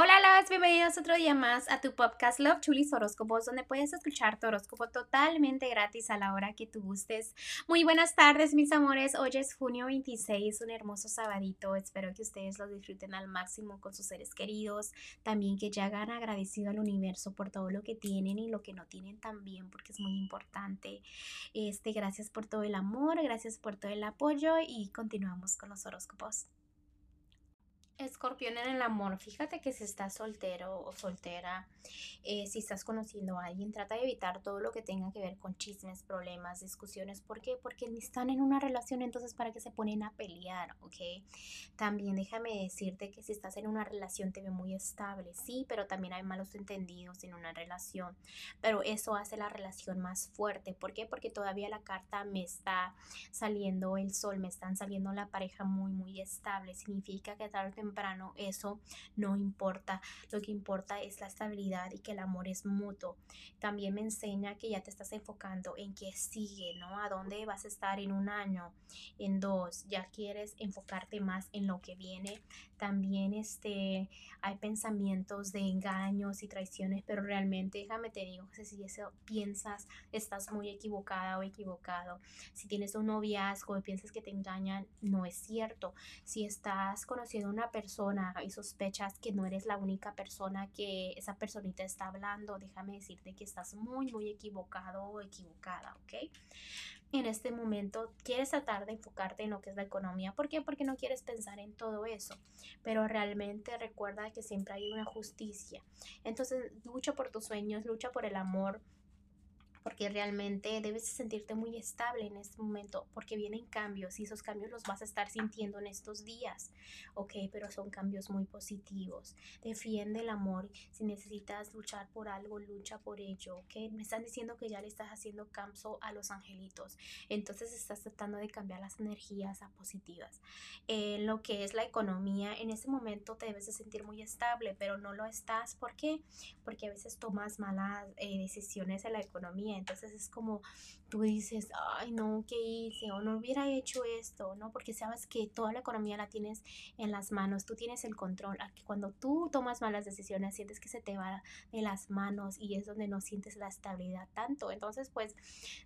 Hola, las bienvenidos otro día más a tu podcast Love Chulis Horóscopos, donde puedes escuchar tu horóscopo totalmente gratis a la hora que tú gustes. Muy buenas tardes, mis amores. Hoy es junio 26, un hermoso sabadito. Espero que ustedes lo disfruten al máximo con sus seres queridos. También que ya hagan agradecido al universo por todo lo que tienen y lo que no tienen también, porque es muy importante. Este, gracias por todo el amor, gracias por todo el apoyo y continuamos con los horóscopos. Escorpión en el amor, fíjate que si estás soltero o soltera, eh, si estás conociendo a alguien, trata de evitar todo lo que tenga que ver con chismes, problemas, discusiones. ¿Por qué? Porque están en una relación, entonces para qué se ponen a pelear, ¿ok? También déjame decirte que si estás en una relación te ve muy estable, sí, pero también hay malos entendidos en una relación. Pero eso hace la relación más fuerte. ¿Por qué? Porque todavía la carta me está saliendo el sol, me están saliendo la pareja muy, muy estable. Significa que tarde temprano, eso no importa. Lo que importa es la estabilidad y que el amor es mutuo. También me enseña que ya te estás enfocando en qué sigue, ¿no? A dónde vas a estar en un año, en dos. Ya quieres enfocarte más en lo que viene. También este, hay pensamientos de engaños y traiciones, pero realmente, déjame te digo, si eso piensas, estás muy equivocada o equivocado. Si tienes un noviazgo y piensas que te engañan, no es cierto. Si estás conociendo una persona, persona y sospechas que no eres la única persona que esa personita está hablando, déjame decirte que estás muy, muy equivocado o equivocada, ¿ok? En este momento quieres tratar de enfocarte en lo que es la economía. ¿Por qué? Porque no quieres pensar en todo eso. Pero realmente recuerda que siempre hay una justicia. Entonces lucha por tus sueños, lucha por el amor, porque realmente debes sentirte muy estable en este momento, porque vienen cambios y esos cambios los vas a estar sintiendo en estos días, ¿ok? Pero son cambios muy positivos. Defiende el amor. Si necesitas luchar por algo, lucha por ello, ¿ok? Me están diciendo que ya le estás haciendo caso a los angelitos, entonces estás tratando de cambiar las energías a positivas. En lo que es la economía, en ese momento te debes de sentir muy estable, pero no lo estás. ¿Por qué? Porque a veces tomas malas eh, decisiones en la economía entonces es como tú dices, ay, no, ¿qué hice? O no hubiera hecho esto, ¿no? Porque sabes que toda la economía la tienes en las manos, tú tienes el control. Cuando tú tomas malas decisiones, sientes que se te va de las manos y es donde no sientes la estabilidad tanto. Entonces, pues,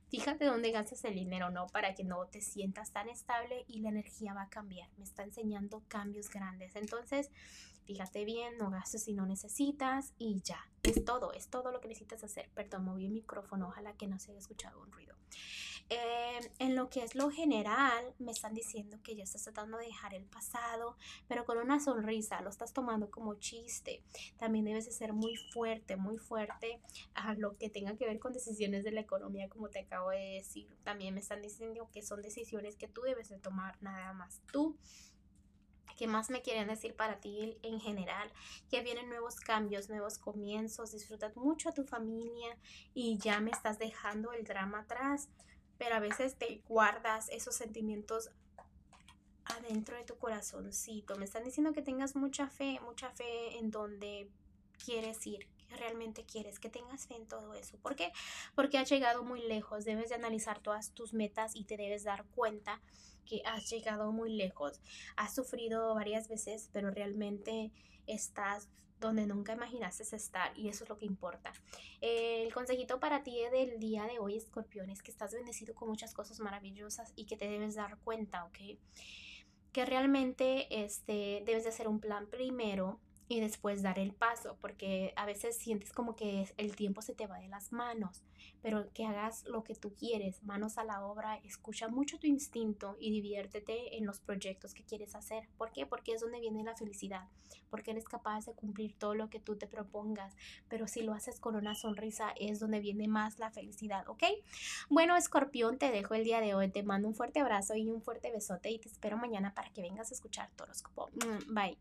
fíjate dónde gastas el dinero, ¿no? Para que no te sientas tan estable y la energía va a cambiar. Me está enseñando cambios grandes. Entonces, fíjate bien, no gastes si no necesitas y ya. Es todo, es todo lo que necesitas hacer. Perdón, moví el micrófono, ojalá que no se haya escuchado un ruido. Eh, en lo que es lo general, me están diciendo que ya estás tratando de dejar el pasado, pero con una sonrisa, lo estás tomando como chiste. También debes de ser muy fuerte, muy fuerte a lo que tenga que ver con decisiones de la economía, como te acabo de decir. También me están diciendo que son decisiones que tú debes de tomar nada más tú. ¿Qué más me quieren decir para ti en general? Que vienen nuevos cambios, nuevos comienzos, disfrutas mucho a tu familia y ya me estás dejando el drama atrás, pero a veces te guardas esos sentimientos adentro de tu corazoncito. Me están diciendo que tengas mucha fe, mucha fe en donde quieres ir, realmente quieres, que tengas fe en todo eso. ¿Por qué? Porque has llegado muy lejos, debes de analizar todas tus metas y te debes dar cuenta que has llegado muy lejos. Has sufrido varias veces, pero realmente estás donde nunca imaginaste estar y eso es lo que importa. El consejito para ti del día de hoy, escorpión, es que estás bendecido con muchas cosas maravillosas y que te debes dar cuenta, ¿ok? Que realmente este, debes de hacer un plan primero y después dar el paso, porque a veces sientes como que el tiempo se te va de las manos, pero que hagas lo que tú quieres, manos a la obra, escucha mucho tu instinto y diviértete en los proyectos que quieres hacer. ¿Por qué? Porque es donde viene la felicidad, porque eres capaz de cumplir todo lo que tú te propongas, pero si lo haces con una sonrisa es donde viene más la felicidad, ¿ok? Bueno, escorpión, te dejo el día de hoy, te mando un fuerte abrazo y un fuerte besote y te espero mañana para que vengas a escuchar tu horóscopo. Mm, bye.